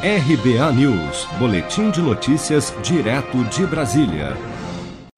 RBA News, Boletim de Notícias, direto de Brasília.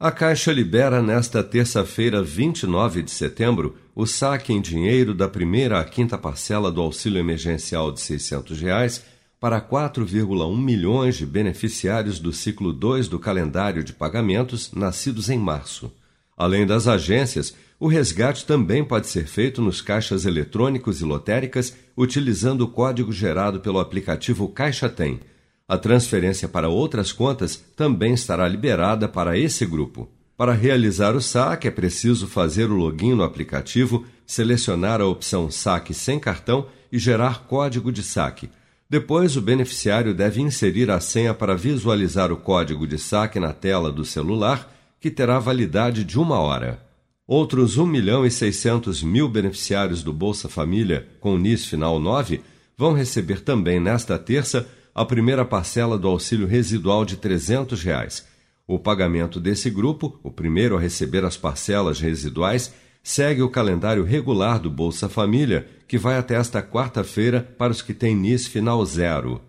A Caixa libera nesta terça-feira, 29 de setembro, o saque em dinheiro da primeira à quinta parcela do auxílio emergencial de 600 reais para 4,1 milhões de beneficiários do ciclo 2 do calendário de pagamentos nascidos em março. Além das agências, o resgate também pode ser feito nos caixas eletrônicos e lotéricas utilizando o código gerado pelo aplicativo Caixa Tem. A transferência para outras contas também estará liberada para esse grupo. Para realizar o saque, é preciso fazer o login no aplicativo, selecionar a opção Saque sem cartão e gerar código de saque. Depois, o beneficiário deve inserir a senha para visualizar o código de saque na tela do celular que terá validade de uma hora. Outros 1 milhão e 600 mil beneficiários do Bolsa Família com NIS final 9 vão receber também nesta terça a primeira parcela do auxílio residual de 300 reais. O pagamento desse grupo, o primeiro a receber as parcelas residuais, segue o calendário regular do Bolsa Família, que vai até esta quarta-feira para os que têm NIS final zero.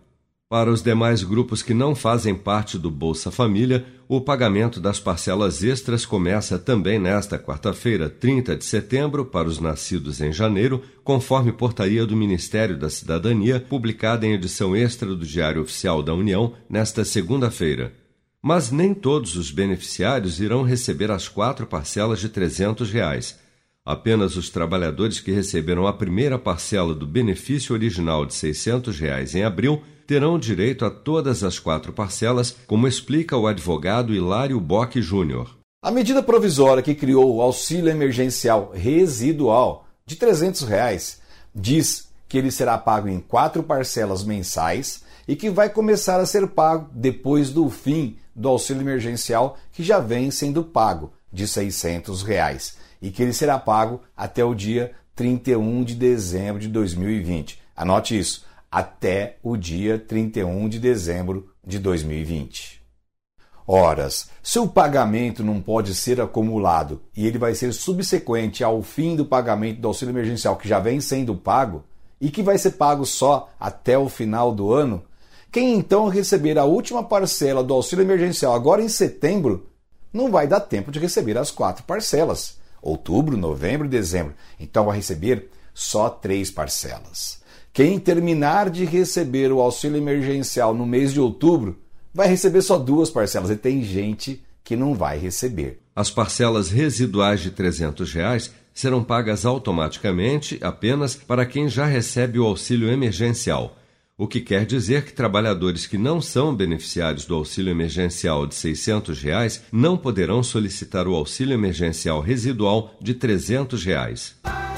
Para os demais grupos que não fazem parte do Bolsa Família, o pagamento das parcelas extras começa também nesta quarta-feira, 30 de setembro, para os nascidos em janeiro, conforme portaria do Ministério da Cidadania, publicada em edição extra do Diário Oficial da União nesta segunda-feira. Mas nem todos os beneficiários irão receber as quatro parcelas de 300 reais. Apenas os trabalhadores que receberam a primeira parcela do benefício original de 600 reais em abril terão direito a todas as quatro parcelas, como explica o advogado Hilário Bock Júnior. A medida provisória que criou o auxílio emergencial residual de 300 reais diz que ele será pago em quatro parcelas mensais e que vai começar a ser pago depois do fim do auxílio emergencial que já vem sendo pago de 600 reais e que ele será pago até o dia 31 de dezembro de 2020. Anote isso, até o dia 31 de dezembro de 2020. Horas, se o pagamento não pode ser acumulado e ele vai ser subsequente ao fim do pagamento do auxílio emergencial que já vem sendo pago e que vai ser pago só até o final do ano, quem então receber a última parcela do auxílio emergencial agora em setembro não vai dar tempo de receber as quatro parcelas outubro, novembro e dezembro. Então vai receber só três parcelas. Quem terminar de receber o auxílio emergencial no mês de outubro vai receber só duas parcelas e tem gente que não vai receber. As parcelas residuais de 300 reais serão pagas automaticamente apenas para quem já recebe o auxílio emergencial o que quer dizer que trabalhadores que não são beneficiários do auxílio emergencial de 600 reais não poderão solicitar o auxílio emergencial residual de 300 reais.